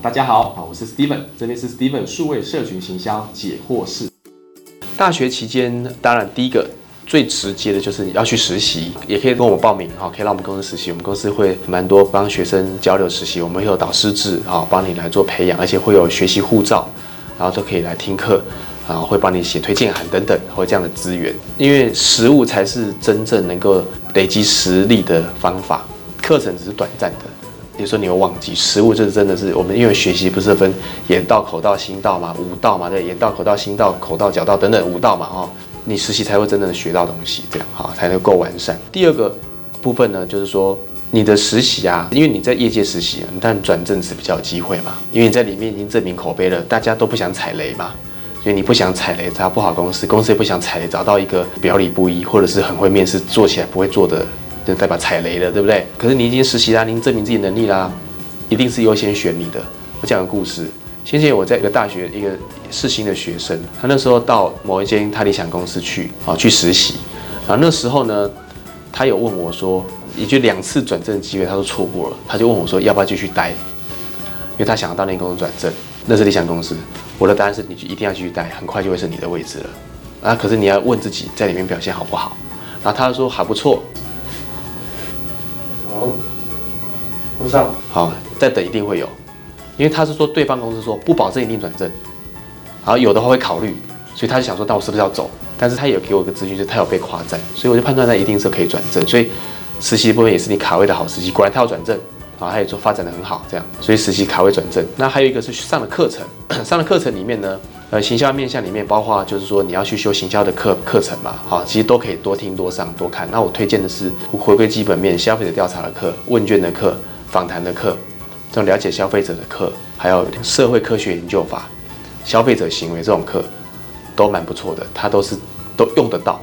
大家好，啊，我是 Steven，这边是 Steven 数位社群行销解惑室。大学期间，当然第一个最直接的就是你要去实习，也可以跟我报名，哈，可以让我们公司实习。我们公司会蛮多帮学生交流实习，我们会有导师制，哈，帮你来做培养，而且会有学习护照，然后都可以来听课，啊，会帮你写推荐函等等，会这样的资源。因为实物才是真正能够累积实力的方法，课程只是短暂的。比如说你会忘记，食物就是真的是我们因为学习不是分眼道、口道、心道嘛，五道嘛，对，眼道、口道、心道、口道、脚道等等五道嘛，哈，你实习才会真正的学到东西，这样哈才能够完善。第二个部分呢，就是说你的实习啊，因为你在业界实习，但转正是比较有机会嘛，因为你在里面已经证明口碑了，大家都不想踩雷嘛，所以你不想踩雷，找不好公司，公司也不想踩雷，找到一个表里不一或者是很会面试，做起来不会做的。就代表踩雷了，对不对？可是你已经实习啦，您证明自己能力啦，一定是优先选你的。我讲个故事，先前我在一个大学一个试新的学生，他那时候到某一间他理想公司去啊去实习，然后那时候呢，他有问我说，也就两次转正的机会他都错过了，他就问我说要不要继续待，因为他想要到那公司转正，那是理想公司。我的答案是你就一定要继续待，很快就会是你的位置了。啊，可是你要问自己在里面表现好不好。然后他说还不错。不上好，再等一定会有，因为他是说对方公司说不保证一定转正，然后有的话会考虑，所以他就想说，那我是不是要走？但是他也给我一个资讯，就是他有被夸赞，所以我就判断他一定是可以转正，所以实习部分也是你卡位的好时机。果然他要转正，啊，他也说发展的很好，这样，所以实习卡位转正。那还有一个是上的课程，上的课程里面呢，呃，行销面向里面包括就是说你要去修行销的课课程嘛，好，其实都可以多听多上多看。那我推荐的是回归基本面、消费者调查的课、问卷的课。访谈的课，这种了解消费者的课，还有社会科学研究法、消费者行为这种课，都蛮不错的。它都是都用得到，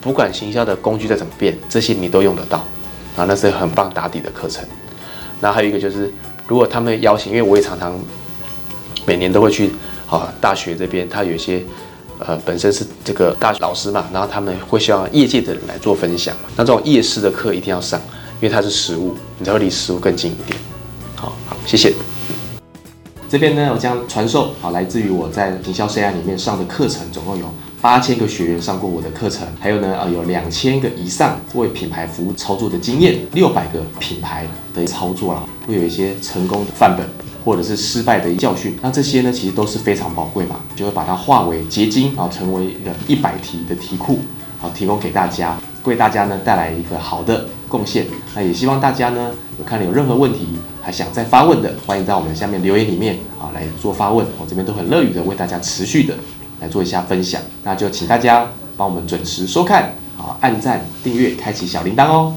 不管行销的工具再怎么变，这些你都用得到。啊，那是很棒打底的课程。然后还有一个就是，如果他们邀请，因为我也常常每年都会去啊大学这边，他有一些呃本身是这个大学老师嘛，然后他们会希望业界的人来做分享。那这种夜市的课一定要上。因为它是实物，你才会离实物更近一点。好好，谢谢。这边呢，我将传授啊，来自于我在营销 CI 里面上的课程，总共有八千个学员上过我的课程，还有呢，呃，有两千个以上为品牌服务操作的经验，六百个品牌的操作了，会有一些成功的范本，或者是失败的教训。那这些呢，其实都是非常宝贵嘛，就会把它化为结晶啊，成为一个一百题的题库，好，提供给大家。为大家呢带来一个好的贡献，那也希望大家呢有看了有任何问题还想再发问的，欢迎在我们下面留言里面啊来做发问，我这边都很乐于的为大家持续的来做一下分享，那就请大家帮我们准时收看啊，按赞、订阅、开启小铃铛哦。